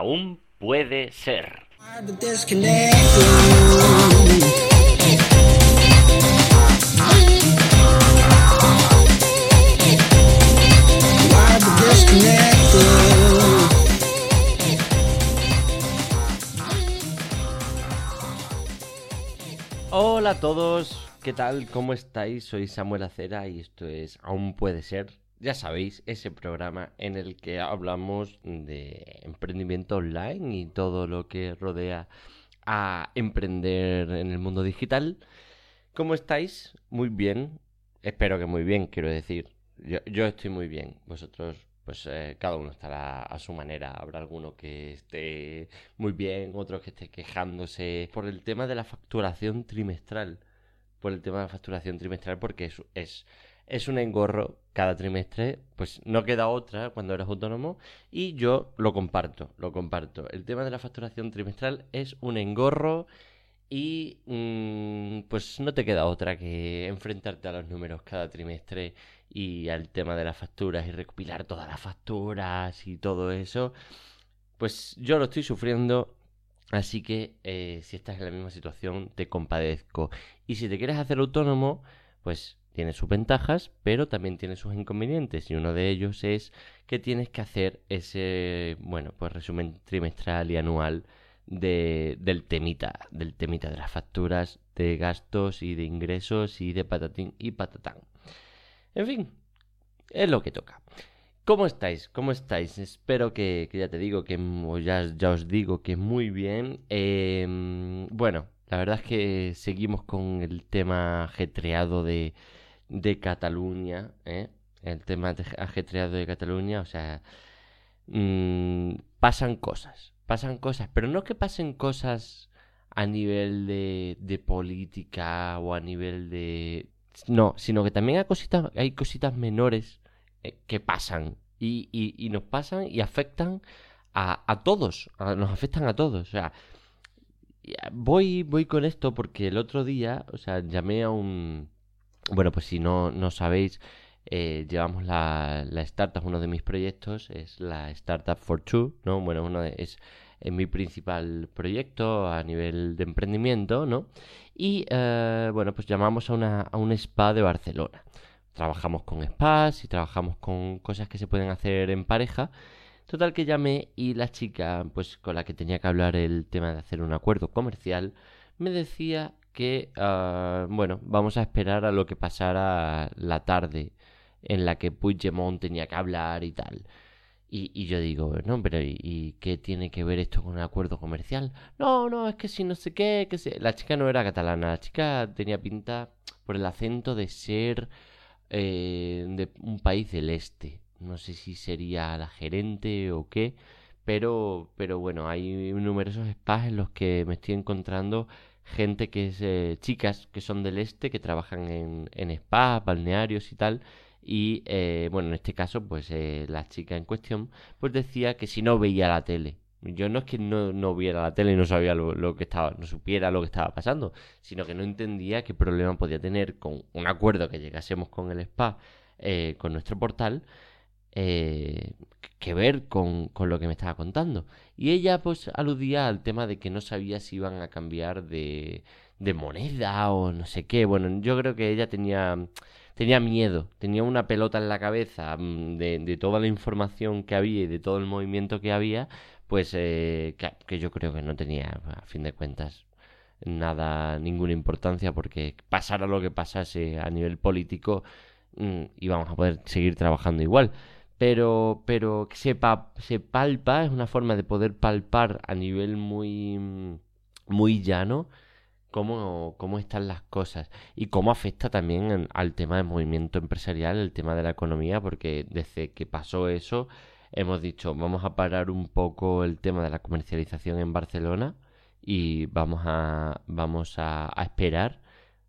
aún puede ser. Hola a todos, ¿qué tal? ¿Cómo estáis? Soy Samuel Acera y esto es Aún puede ser. Ya sabéis, ese programa en el que hablamos de emprendimiento online y todo lo que rodea a emprender en el mundo digital. ¿Cómo estáis? Muy bien. Espero que muy bien, quiero decir. Yo, estoy muy bien. Vosotros, pues eh, cada uno estará a su manera. Habrá alguno que esté muy bien, otro que esté quejándose por el tema de la facturación trimestral. Por el tema de la facturación trimestral, porque es, es es un engorro cada trimestre, pues no queda otra cuando eres autónomo y yo lo comparto, lo comparto. El tema de la facturación trimestral es un engorro y mm, pues no te queda otra que enfrentarte a los números cada trimestre y al tema de las facturas y recopilar todas las facturas y todo eso. Pues yo lo estoy sufriendo Así que eh, si estás en la misma situación, te compadezco. Y si te quieres hacer autónomo, pues tiene sus ventajas, pero también tiene sus inconvenientes. Y uno de ellos es que tienes que hacer ese, bueno, pues resumen trimestral y anual de, del temita, del temita de las facturas, de gastos y de ingresos y de patatín y patatán. En fin, es lo que toca. ¿Cómo estáis? ¿Cómo estáis? Espero que, ya te digo, que ya, ya os digo que muy bien. Em, bueno, la verdad es que seguimos con el tema ajetreado de, Cataluña, ¿eh? el tema ajetreado de Cataluña, o sea, mm, pasan cosas, pasan cosas, pero no que pasen cosas a nivel de, política o a nivel de... No, sino que también hay cositas, hay cositas menores eh, que pasan y, y, nos pasan y afectan a, a todos, nos afectan a todos, o sea, voy, voy con esto porque el otro día, o sea, llamé a un bueno, pues si no, no sabéis, eh, llevamos la, la, startup, uno de mis proyectos es la Startup for Two, ¿no? Bueno, uno es, mi principal proyecto a nivel de emprendimiento, ¿no? Y eh, bueno, pues llamamos a, una, a un spa de Barcelona. Trabajamos con spas y trabajamos con cosas que se pueden hacer en pareja. Total que llamé y la chica, pues con la que tenía que hablar el tema de hacer un acuerdo comercial, me decía que, ah, bueno, vamos a esperar a lo que pasara la tarde en la que Puigdemont tenía que hablar y tal. Y, yo digo, no, pero ¿y, qué tiene que ver esto con un acuerdo comercial? No, no, es que si no sé qué, que sé. La chica no era catalana, la chica tenía pinta por el acento de ser eh, de un país del este. No sé si sería la gerente o qué, pero, pero bueno, hay numerosos spas en los que me estoy encontrando gente que es eh, chicas que son del este, que trabajan en, en spas, balnearios y tal. Y eh, bueno, en este caso, pues eh, la chica en cuestión, pues decía que si no veía la tele. Yo no es que no, no viera la tele y no sabía lo, que estaba, no supiera lo que estaba pasando, sino que no entendía qué problema podía tener con un acuerdo que llegásemos con el spa, con nuestro portal, eh, que ver con, con, lo que me estaba contando. Y ella pues aludía al tema de que no sabía si iban a cambiar de, de moneda o no sé qué. Bueno, yo creo que ella tenía, tenía miedo, tenía una pelota en la cabeza mm, de, de toda la información que había y de todo el movimiento que había, pues eh, que, yo creo que no tenía, a fin de cuentas, nada, ninguna importancia porque pasara lo que pasase a nivel político mm, íbamos a poder seguir trabajando igual. Pero, pero se, se palpa, es una forma de poder palpar a nivel muy, muy llano cómo, cómo están las cosas. Y cómo afecta también al tema del movimiento empresarial, el tema de la economía, porque desde que pasó eso hemos dicho vamos a parar un poco el tema de la comercialización en Barcelona y vamos a, vamos a, esperar.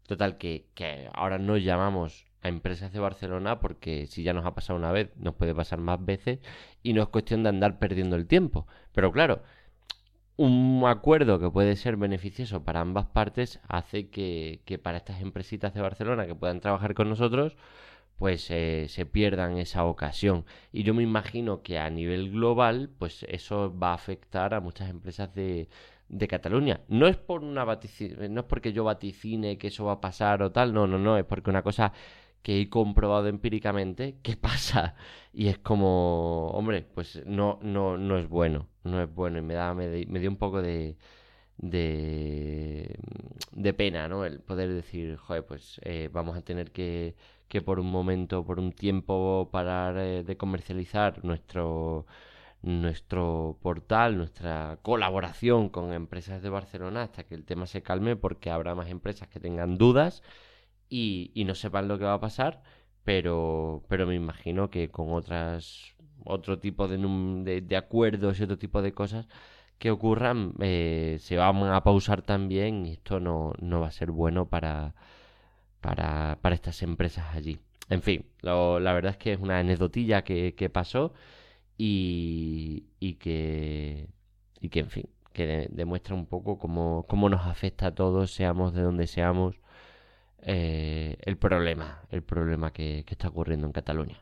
Total, que, ahora nos llamamos a empresas de Barcelona porque si ya nos ha pasado una vez, nos puede pasar más veces y no es cuestión de andar perdiendo el tiempo. Pero claro, un acuerdo que puede ser beneficioso para ambas partes hace que, que para estas empresitas de Barcelona que puedan trabajar con nosotros, pues eh, se pierdan esa ocasión. Y yo me imagino que a nivel global, pues eso va a afectar a muchas empresas de, de Cataluña. No es por una no es porque yo vaticine que eso va a pasar o tal, no, no, no, es porque una cosa que he comprobado empíricamente que pasa y es como, hombre, pues no no no es bueno, no es bueno y me da me, dio un poco de de, de pena, ¿no? El poder decir, joder, pues eh, vamos a tener que, que por un momento, por un tiempo parar eh, de comercializar nuestro nuestro portal, nuestra colaboración con empresas de Barcelona hasta que el tema se calme porque habrá más empresas que tengan dudas y, no sepan lo que va a pasar, pero, pero me imagino que con otras otro tipo de, de, acuerdos y otro tipo de cosas que ocurran eh, se van a pausar también y esto no, no va a ser bueno para, para, para estas empresas allí. En fin, la verdad es que es una anecdotilla que, que pasó y, y que, y que, en fin, que demuestra un poco cómo, cómo, nos afecta a todos, seamos de donde seamos, eh, el problema, el problema que, que, está ocurriendo en Cataluña.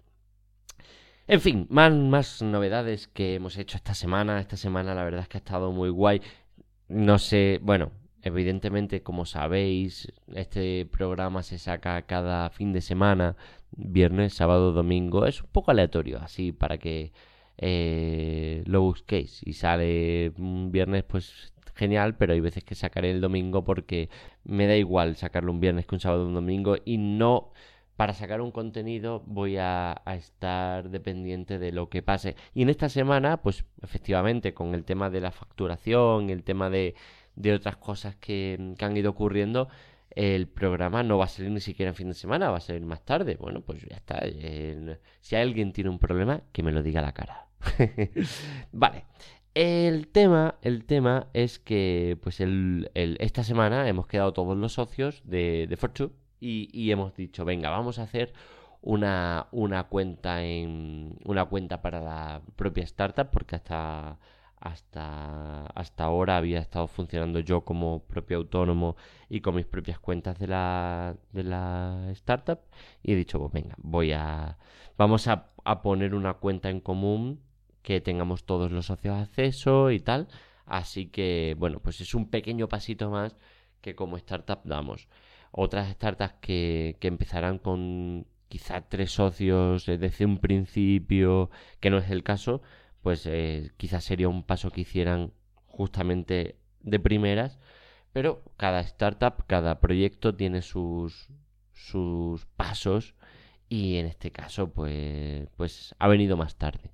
En fin, más, más novedades que hemos hecho esta semana. Esta semana la verdad es que ha estado muy guay. No sé, bueno, evidentemente como sabéis, este programa se saca cada fin de semana, viernes, sábado, domingo. Es un poco aleatorio, así para que eh, lo busquéis. Y sale un viernes, pues genial, pero hay veces que sacaré el domingo porque me da igual sacarlo un viernes que un sábado o un domingo y no para sacar un contenido voy a, estar dependiente de lo que pase. Y en esta semana, pues efectivamente, con el tema de la facturación, el tema de, otras cosas que, han ido ocurriendo, el programa no va a salir ni siquiera en fin de semana, va a salir más tarde. Bueno, pues ya está. si alguien tiene un problema, que me lo diga a la cara. vale. El tema, el tema es que pues esta semana hemos quedado todos los socios de, de Fortune y, hemos dicho, venga, vamos a hacer una, una cuenta en una cuenta para la propia startup porque hasta hasta hasta ahora había estado funcionando yo como propio autónomo y con mis propias cuentas de la de la startup y he dicho pues venga voy a vamos a, a poner una cuenta en común que tengamos todos los socios acceso y tal. Así que, bueno, pues es un pequeño pasito más que como startup damos. Otras startups que, que empezarán con quizá tres socios desde un principio, que no es el caso, pues eh, quizás sería un paso que hicieran justamente de primeras. Pero cada startup, cada proyecto tiene sus, sus pasos y en este caso pues, pues ha venido más tarde.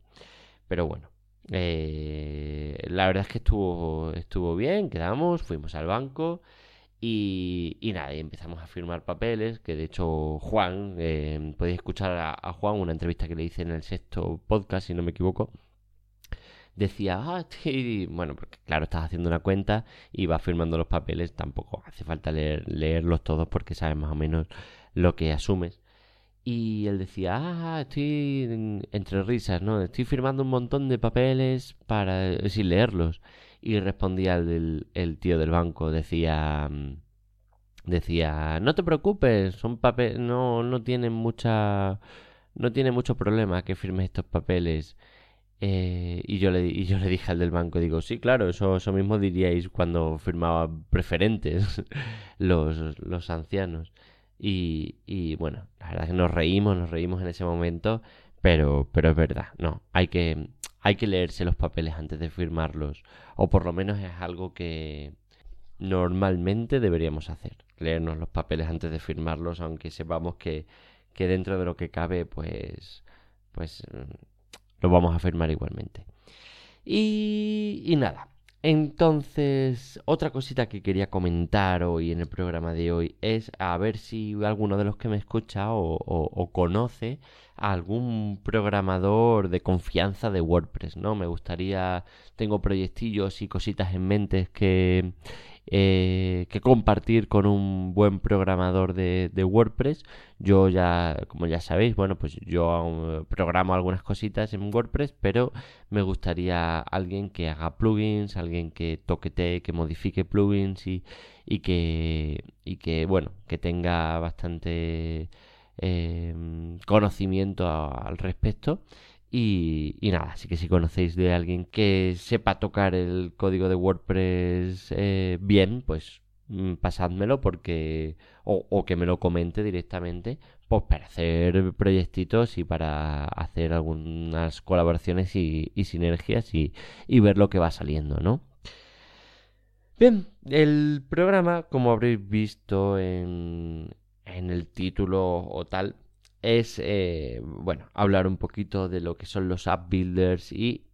Pero bueno, eh, la verdad es que estuvo, estuvo bien, quedamos, fuimos al banco y, y nada, y empezamos a firmar papeles, que de hecho Juan, eh, podéis escuchar a, Juan, una entrevista que le hice en el sexto podcast, si no me equivoco, decía, ah, bueno, porque claro, estás haciendo una cuenta y vas firmando los papeles, tampoco hace falta leer, leerlos todos porque sabes más o menos lo que asumes. Y él decía, ah, estoy entre risas, ¿no? Estoy firmando un montón de papeles para eh, sin leerlos. Y respondía el, el tío del banco, decía, mm, decía, no te preocupes, son papeles, no, no tienen mucha, no tiene mucho problema que firmes estos papeles. Eh, y, yo le, y yo le dije al del banco, digo, sí, claro, eso, eso mismo diríais cuando firmaba preferentes los, los ancianos. Y, y bueno, la verdad es que nos reímos, nos reímos en ese momento, pero, pero es verdad, no, hay que, hay que leerse los papeles antes de firmarlos, o por lo menos es algo que normalmente deberíamos hacer, leernos los papeles antes de firmarlos, aunque sepamos que, que dentro de lo que cabe, pues, pues mm, lo vamos a firmar igualmente. Y, y nada, entonces, otra cosita que quería comentar hoy en el programa de hoy es a ver si alguno de los que me escucha o, conoce a algún programador de confianza de WordPress, ¿no? Me gustaría, tengo proyectillos y cositas en mente que eh, que compartir con un buen programador de, WordPress. Yo ya, como ya sabéis, bueno, pues yo programo algunas cositas en WordPress, pero me gustaría alguien que haga plugins, alguien que toquete, que modifique plugins y, que, bueno, que tenga bastante em, conocimiento al respecto. Y, nada, así que si conocéis de alguien que sepa tocar el código de WordPress eh, bien, pues mm, pasádmelo porque o, que me lo comente directamente pues para hacer proyectitos y para hacer algunas colaboraciones y, sinergias y, y, ver lo que va saliendo, ¿no? Bien, el programa, como habréis visto en, en el título o tal, es, eh, bueno, hablar un poquito de lo que son los app builders y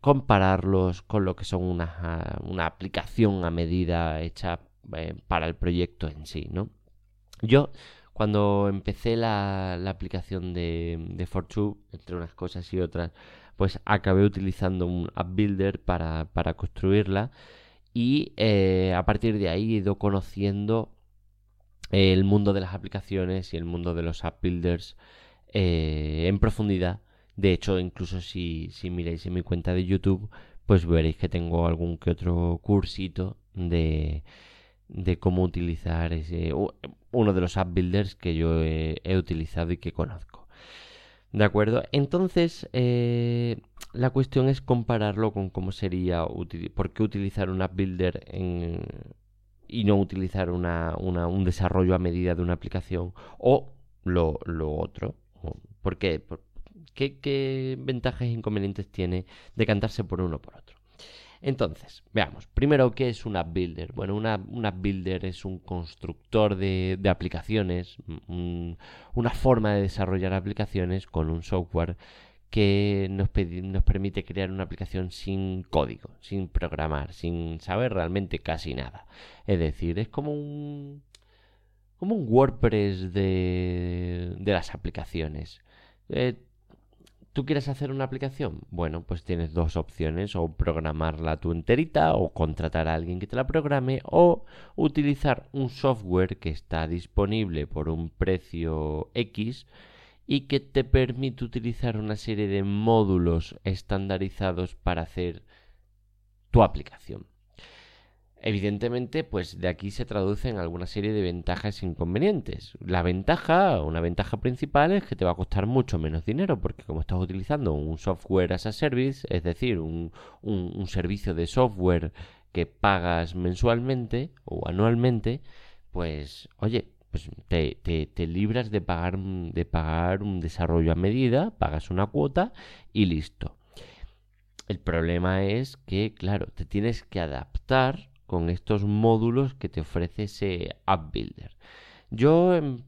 compararlos con lo que son una, una aplicación a medida hecha eh, para el proyecto en sí, ¿no? Yo, cuando empecé la, la aplicación de, de Fortune, entre unas cosas y otras, pues acabé utilizando un app builder para, para construirla y eh, a partir de ahí he ido conociendo el mundo de las aplicaciones y el mundo de los app builders eh, en profundidad. De hecho, incluso si, si miráis en mi cuenta de YouTube, pues veréis que tengo algún que otro cursito de, de cómo utilizar ese, uno de los app builders que yo he, utilizado y que conozco. ¿De acuerdo? Entonces, eh, la cuestión es compararlo con cómo sería, por qué utilizar un app builder en, y no utilizar una, un desarrollo a medida de una aplicación o lo, otro. ¿Por qué? ¿Qué, ventajas e inconvenientes tiene decantarse por uno o por otro? Entonces, veamos. Primero, ¿qué es un app builder? Bueno, una, un app builder es un constructor de, aplicaciones, una forma de desarrollar aplicaciones con un software que nos, permite crear una aplicación sin código, sin programar, sin saber realmente casi nada. Es decir, es como un como un WordPress de, de las aplicaciones. Eh, ¿Tú quieres hacer una aplicación? Bueno, pues tienes dos opciones, o programarla tú enterita, o contratar a alguien que te la programe, o utilizar un software que está disponible por un precio X y que te permite utilizar una serie de módulos estandarizados para hacer tu aplicación. Evidentemente, pues de aquí se traducen alguna serie de ventajas e inconvenientes. La ventaja, una ventaja principal es que te va a costar mucho menos dinero, porque como estás utilizando un software as a service, es decir, un, un servicio de software que pagas mensualmente o anualmente, pues oye, pues te, te, libras de pagar, de pagar un desarrollo a medida, pagas una cuota y listo. El problema es que, claro, te tienes que adaptar con estos módulos que te ofrece ese App Builder. Yo, em,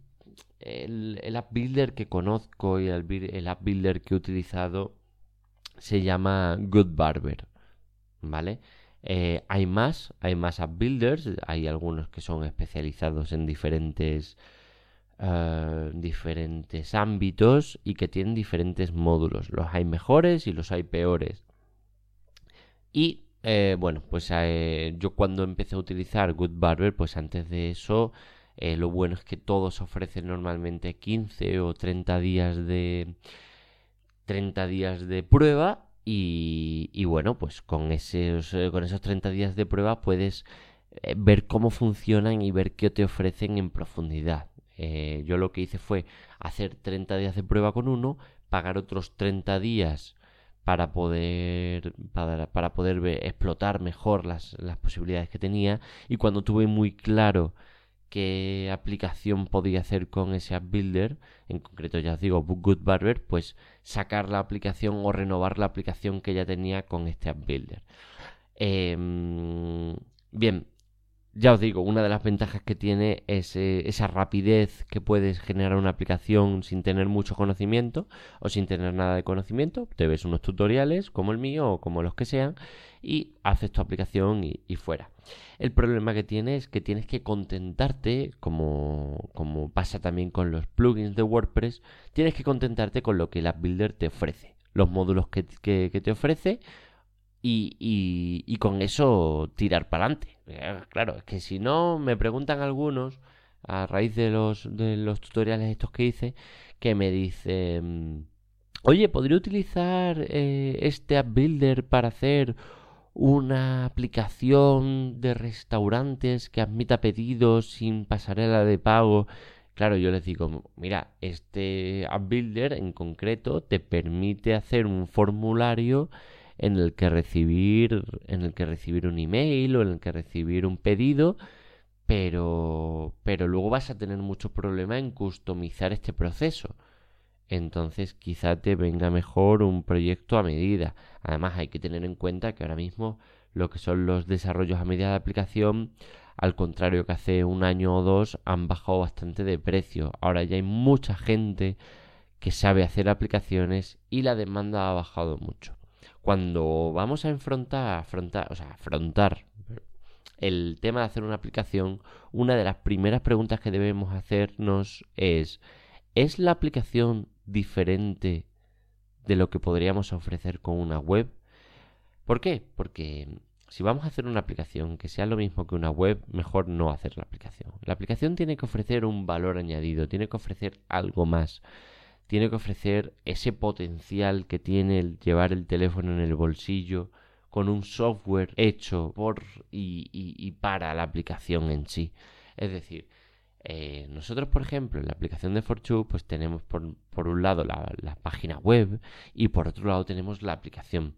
el, el App Builder que conozco y el, el, App Builder que he utilizado se llama Good Barber, ¿vale? Eh, hay más, hay más app builders, hay algunos que son especializados en diferentes, eh, diferentes ámbitos y que tienen diferentes módulos. Los hay mejores y los hay peores. Y eh, bueno, pues yo cuando empecé a utilizar Good Barber, pues antes de eso, lo bueno es que todos ofrecen normalmente 15 o 30 días de 30 días de prueba y, bueno, pues con esos, eh, con esos 30 días de prueba puedes eh, ver cómo funcionan y ver qué te ofrecen en profundidad. Eh, yo lo que hice fue hacer 30 días de prueba con uno, pagar otros 30 días para poder, para, poder explotar mejor las, las posibilidades que tenía y cuando tuve muy claro qué aplicación podía hacer con ese app builder, en concreto ya os digo Good Barber, pues sacar la aplicación o renovar la aplicación que ya tenía con este app builder. Em, bien, ya os digo, una de las ventajas que tiene es eh, esa rapidez que puedes generar una aplicación sin tener mucho conocimiento o sin tener nada de conocimiento. Te ves unos tutoriales como el mío o como los que sean y haces tu aplicación y, fuera. El problema que tiene es que tienes que contentarte, como, como pasa también con los plugins de WordPress, tienes que contentarte con lo que el App Builder te ofrece, los módulos que, que te ofrece y, y, con eso tirar para adelante. Eh, claro, es que si no, me preguntan algunos, a raíz de los, de los tutoriales estos que hice, que me dicen, oye, ¿podría utilizar eh, este app builder para hacer una aplicación de restaurantes que admita pedidos sin pasarela de pago? claro, yo les digo, mira, este App Builder en concreto te permite hacer un formulario en el que recibir, en el que recibir un email o en el que recibir un pedido, pero, pero luego vas a tener mucho problema en customizar este proceso. Entonces quizá te venga mejor un proyecto a medida. Además hay que tener en cuenta que ahora mismo lo que son los desarrollos a medida de aplicación, al contrario que hace un año o dos, han bajado bastante de precio. Ahora ya hay mucha gente que sabe hacer aplicaciones y la demanda ha bajado mucho. Cuando vamos a enfrentar, afrontar, o sea, afrontar el tema de hacer una aplicación, una de las primeras preguntas que debemos hacernos es ¿es la aplicación diferente de lo que podríamos ofrecer con una web? ¿Por qué? Porque si vamos a hacer una aplicación que sea lo mismo que una web, mejor no hacer la aplicación. La aplicación tiene que ofrecer un valor añadido, tiene que ofrecer algo más, tiene que ofrecer ese potencial que tiene el llevar el teléfono en el bolsillo con un software hecho por y, para la aplicación en sí. Es decir, eh, nosotros, por ejemplo, en la aplicación de Fortune, pues tenemos por, por un lado la, la, página web y por otro lado tenemos la aplicación.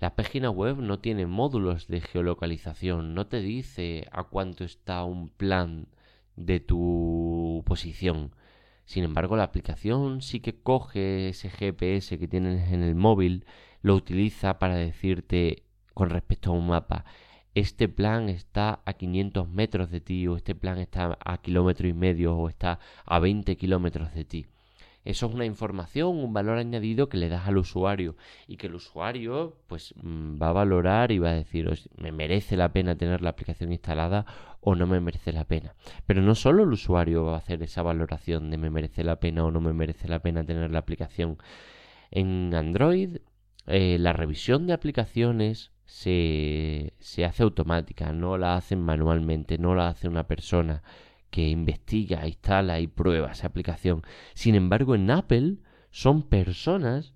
La página web no tiene módulos de geolocalización, no te dice a cuánto está un plan de tu posición. Sin embargo, la aplicación sí que coge ese GPS que tienes en el móvil, lo utiliza para decirte con respecto a un mapa, este plan está a 500 metros de ti, o este plan está a kilómetro y medio, o está a 20 kilómetros de ti. Eso es una información, un valor añadido que le das al usuario y que el usuario pues mm, va a valorar y va a decir, me merece la pena tener la aplicación instalada o no me merece la pena. Pero no solo el usuario va a hacer esa valoración de me merece la pena o no me merece la pena tener la aplicación. En Android eh, la revisión de aplicaciones se, se hace automática, no la hacen manualmente, no la hace una persona que investiga, instala y prueba esa aplicación. Sin embargo, en Apple son personas,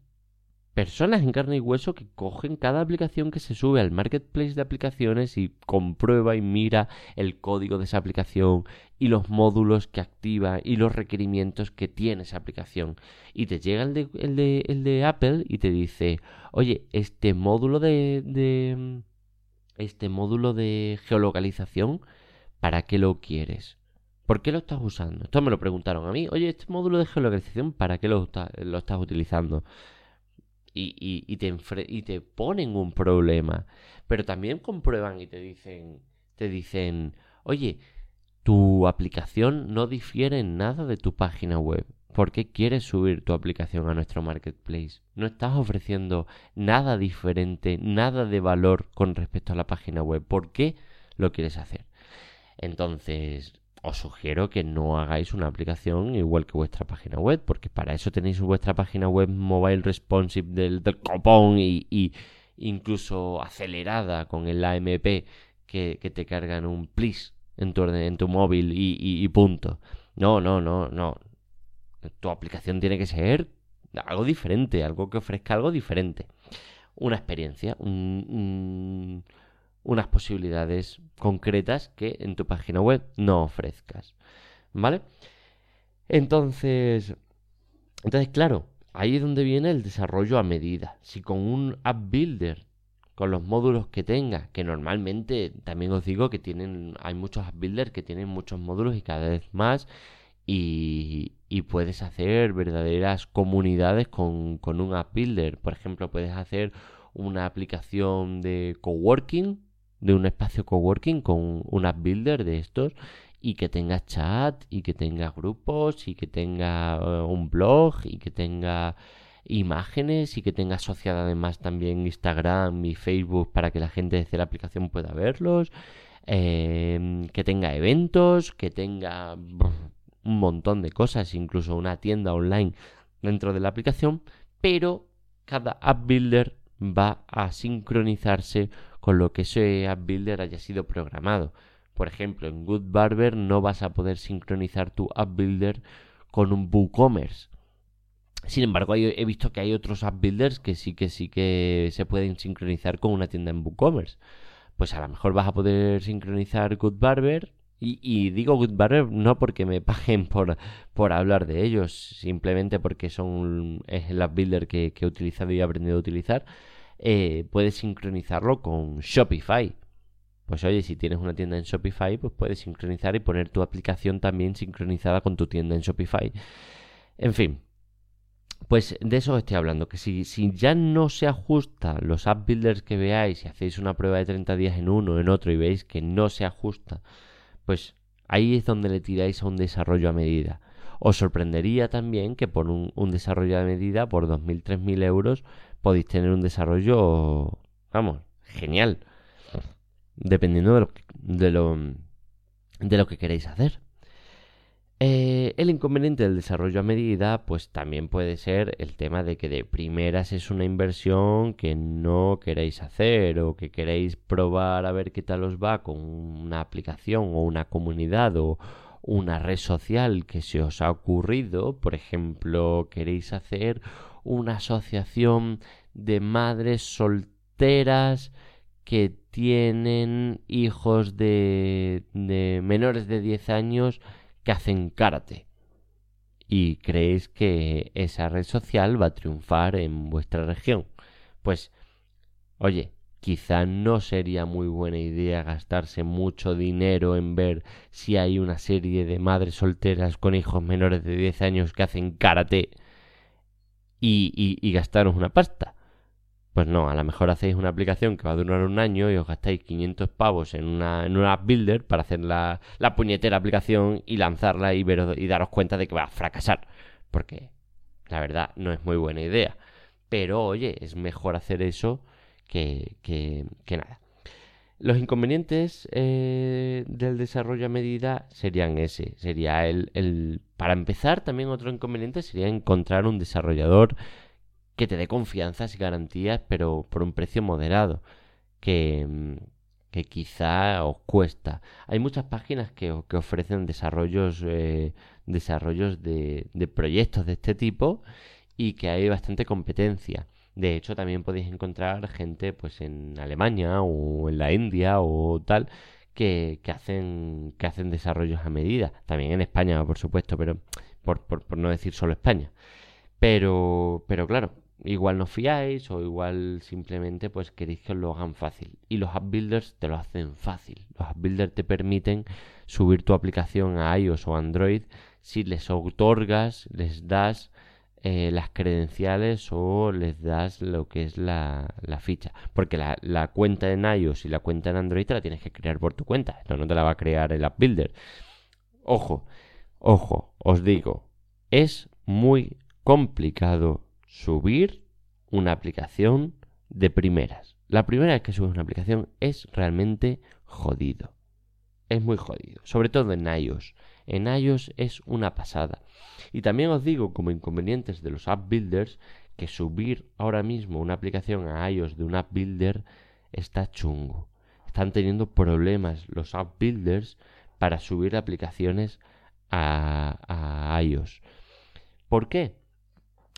personas en carne y hueso que cogen cada aplicación que se sube al marketplace de aplicaciones y comprueba y mira el código de esa aplicación y los módulos que activa y los requerimientos que tiene esa aplicación. Y te llega el de, Apple y te dice, oye, este módulo de, de este módulo de geolocalización, ¿para qué lo quieres? ¿Por qué lo estás usando? Esto me lo preguntaron a mí. Oye, este módulo de geolocalización, ¿para qué lo, estás utilizando? Y, te y te ponen un problema. Pero también comprueban y te dicen, te dicen, oye, tu aplicación no difiere en nada de tu página web. ¿Por qué quieres subir tu aplicación a nuestro marketplace? No estás ofreciendo nada diferente, nada de valor con respecto a la página web. ¿Por qué lo quieres hacer? Entonces, os sugiero que no hagáis una aplicación igual que vuestra página web, porque para eso tenéis vuestra página web mobile responsive del, copón y, incluso acelerada con el AMP que, te cargan un please en tu, en tu móvil y, punto. No, no, no, no. Tu aplicación tiene que ser algo diferente, algo que ofrezca algo diferente. Una experiencia, un unas posibilidades concretas que en tu página web no ofrezcas. ¿Vale? Entonces, entonces claro, ahí es donde viene el desarrollo a medida. Si con un app builder, con los módulos que tenga, que normalmente también os digo que tienen, hay muchos app builders que tienen muchos módulos y cada vez más, y, y puedes hacer verdaderas comunidades con, con un app builder. Por ejemplo, puedes hacer una aplicación de coworking de un espacio coworking con un app builder de estos y que tenga chat y que tenga grupos y que tenga eh, un blog y que tenga imágenes y que tenga asociada además también Instagram y Facebook para que la gente desde la aplicación pueda verlos, em, que tenga eventos, que tenga un montón de cosas, incluso una tienda online dentro de la aplicación, pero cada app builder va a sincronizarse con lo que ese app builder haya sido programado. Por ejemplo, en Good Barber no vas a poder sincronizar tu app builder con un WooCommerce. Sin embargo, he visto que hay otros app builders que sí que sí que se pueden sincronizar con una tienda en WooCommerce. Pues a lo mejor vas a poder sincronizar Good Barber Y, digo Good Barber no porque me paguen por, por hablar de ellos, simplemente porque son es el app builder que, he utilizado y he aprendido a utilizar. Eh, puedes sincronizarlo con Shopify. Pues oye, si tienes una tienda en Shopify, pues puedes sincronizar y poner tu aplicación también sincronizada con tu tienda en Shopify. En fin, pues de eso os estoy hablando, que si, si ya no se ajusta los app builders que veáis, si hacéis una prueba de 30 días en uno, en otro y veis que no se ajusta, pues ahí es donde le tiráis a un desarrollo a medida. Os sorprendería también que por un, desarrollo a medida, por 2.000, 3.000 euros, podéis tener un desarrollo, vamos, genial dependiendo de lo de lo, de lo que queréis hacer. Eh, el inconveniente del desarrollo a medida, pues también puede ser el tema de que de primeras es una inversión que no queréis hacer o que queréis probar a ver qué tal os va con una aplicación o una comunidad o una red social que se os ha ocurrido. Por ejemplo, queréis hacer una asociación de madres solteras que tienen hijos de, menores de 10 años que hacen karate. Y creéis que esa red social va a triunfar en vuestra región. Pues, oye, quizá no sería muy buena idea gastarse mucho dinero en ver si hay una serie de madres solteras con hijos menores de 10 años que hacen karate y, y gastaros una pasta. Pues no, a lo mejor hacéis una aplicación que va a durar un año y os gastáis 500 pavos en una, en una app builder para hacer la, la puñetera aplicación y lanzarla y, y daros cuenta de que va a fracasar. Porque la verdad no es muy buena idea. Pero oye, es mejor hacer eso que, que, nada. Los inconvenientes eh, del desarrollo a medida serían ese. Sería el, el. Para empezar, también otro inconveniente sería encontrar un desarrollador que te dé confianzas y garantías, pero por un precio moderado, que, mm, que quizá os cuesta. Hay muchas páginas que, que ofrecen desarrollos, eh, desarrollos de, de proyectos de este tipo y que hay bastante competencia. De hecho, también podéis encontrar gente pues en Alemania o en la India o tal que, que, hacen, que hacen desarrollos a medida. También en España, por supuesto, pero por, por, no decir solo España. Pero, pero claro, igual no fiáis o igual simplemente pues queréis que os lo hagan fácil. Y los app builders te lo hacen fácil. Los app builders te permiten subir tu aplicación a iOS o Android si les otorgas, les das eh, las credenciales o les das lo que es la, la ficha. Porque la, la, cuenta en iOS y la cuenta en Android te la tienes que crear por tu cuenta. Esto no te la va a crear el app builder. Ojo, ojo, os digo, es muy complicado subir una aplicación de primeras. La primera vez que subes una aplicación es realmente jodido. Es muy jodido, sobre todo en iOS. En iOS es una pasada. Y también os digo, como inconvenientes de los app builders, que subir ahora mismo una aplicación a iOS de un app builder está chungo. Están teniendo problemas los app builders para subir aplicaciones a, iOS. ¿Por qué?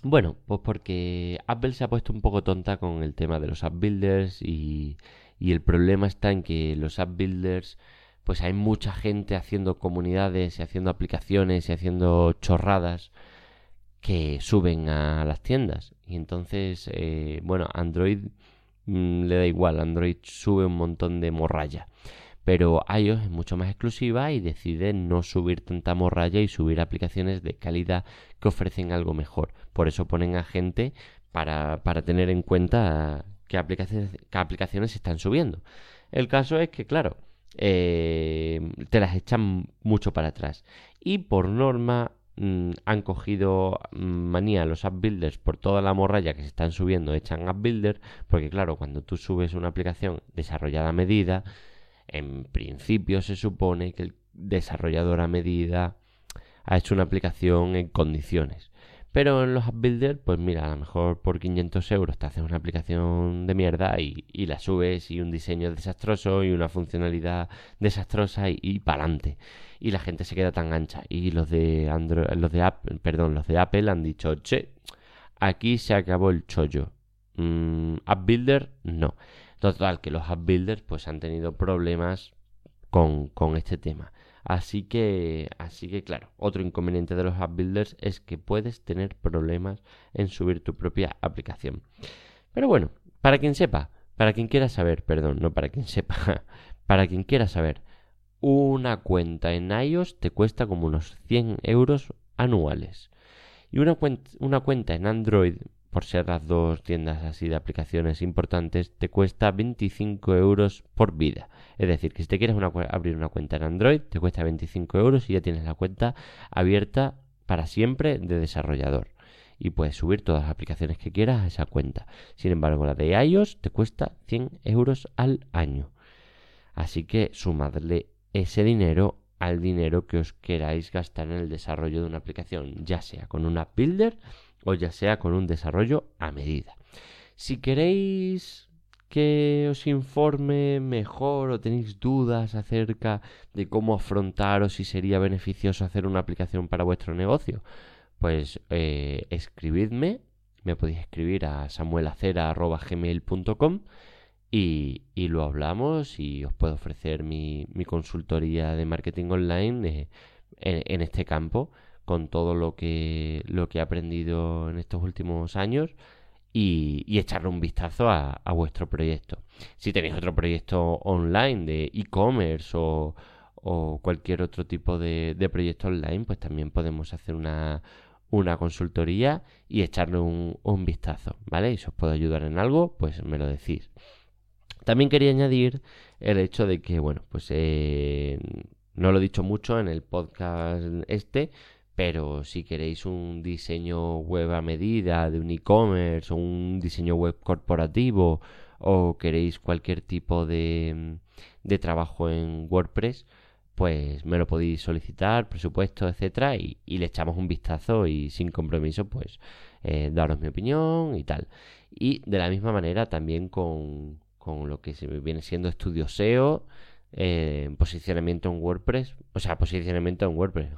Bueno, pues porque Apple se ha puesto un poco tonta con el tema de los app builders y, y el problema está en que los app builders pues hay mucha gente haciendo comunidades y haciendo aplicaciones y haciendo chorradas que suben a las tiendas y entonces eh, bueno Android mm, le da igual Android sube un montón de morralla pero iOS es mucho más exclusiva y decide no subir tanta morralla y subir aplicaciones de calidad que ofrecen algo mejor. Por eso ponen a gente para, para tener en cuenta qué aplicaciones, qué aplicaciones están subiendo. El caso es que, claro, eh, te las echan mucho para atrás. Y por norma mm, han cogido mm, manía los app builders por toda la morralla que se están subiendo, echan app builder, porque claro, cuando tú subes una aplicación desarrollada a medida, en principio se supone que el desarrollador a medida ha hecho una aplicación en condiciones. Pero en los app builder, pues mira, a lo mejor por 500 euros te haces una aplicación de mierda y, la subes y un diseño desastroso y una funcionalidad desastrosa y, adelante. Y la gente se queda tan ancha. Y los de Android, los de Apple, perdón, los de Apple han dicho, che, aquí se acabó el chollo. Mm, app builder, no. Total, que los app builders pues han tenido problemas con este tema. Así que, así que claro, otro inconveniente de los app builders es que puedes tener problemas en subir tu propia aplicación. Pero bueno, para quien sepa, para quien quiera saber, perdón, no para quien sepa, para quien quiera saber, una cuenta en iOS te cuesta como unos 100 euros anuales. Y una, una cuenta en Android por ser las dos tiendas así de aplicaciones importantes, te cuesta 25 euros por vida. Es decir, que si te quieres abrir una cuenta en Android, te cuesta 25 euros y ya tienes la cuenta abierta para siempre de desarrollador. Y puedes subir todas las aplicaciones que quieras a esa cuenta. Sin embargo, la de iOS te cuesta 100 euros al año. Así que sumadle ese dinero al dinero que os queráis gastar en el desarrollo de una aplicación, ya sea con una builder o ya sea con un desarrollo a medida. Si queréis que os informe mejor o tenéis dudas acerca de cómo afrontar o si sería beneficioso hacer una aplicación para vuestro negocio, pues eh, escribidme, me podéis escribir a samuelacera.gmail.com y, y, lo hablamos y os puedo ofrecer mi, consultoría de marketing online eh, en este campo con todo lo que, lo que he aprendido en estos últimos años y, echarle un vistazo a, vuestro proyecto. Si tenéis otro proyecto online de e-commerce o, cualquier otro tipo de, proyecto online, pues también podemos hacer una, consultoría y echarle un, vistazo, ¿vale? Y si os puedo ayudar en algo, pues me lo decís. También quería añadir el hecho de que, bueno, pues eh, no lo he dicho mucho en el podcast este, pero si queréis un diseño web a medida de un e-commerce o un diseño web corporativo o queréis cualquier tipo de, trabajo en WordPress, pues me lo podéis solicitar, presupuesto, etcétera, y, le echamos un vistazo y sin compromiso, pues eh, daros mi opinión y tal. Y de la misma manera también con, con lo que se viene siendo estudio SEO, eh, posicionamiento en WordPress, o sea, posicionamiento en WordPress,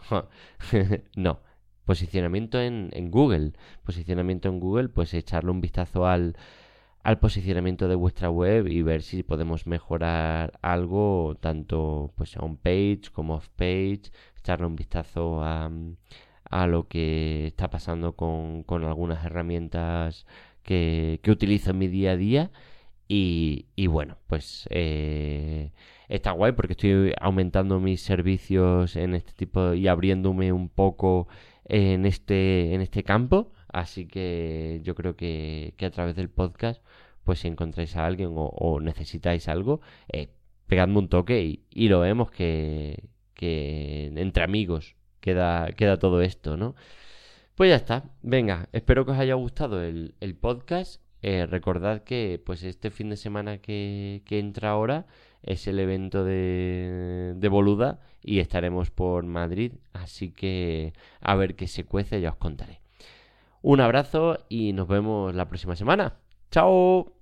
no, posicionamiento en, Google, posicionamiento en Google, pues echarle un vistazo al, al posicionamiento de vuestra web y ver si podemos mejorar algo, tanto pues on page como off page, echarle un vistazo a, a lo que está pasando con, con algunas herramientas que, que utilizo en mi día a día y, y bueno, pues eh, está guay porque estoy aumentando mis servicios en este tipo y abriéndome un poco en este, en este campo. Así que yo creo que, a través del podcast, pues si encontráis a alguien o, necesitáis algo, eh, pegadme un toque y, lo vemos que, que entre amigos queda, queda todo esto, ¿no? Pues ya está. Venga, espero que os haya gustado el, podcast. Eh, recordad que pues este fin de semana que, entra ahora es el evento de, de Boluda y estaremos por Madrid, así que a ver qué se cuece ya os contaré. Un abrazo y nos vemos la próxima semana. ¡Chao!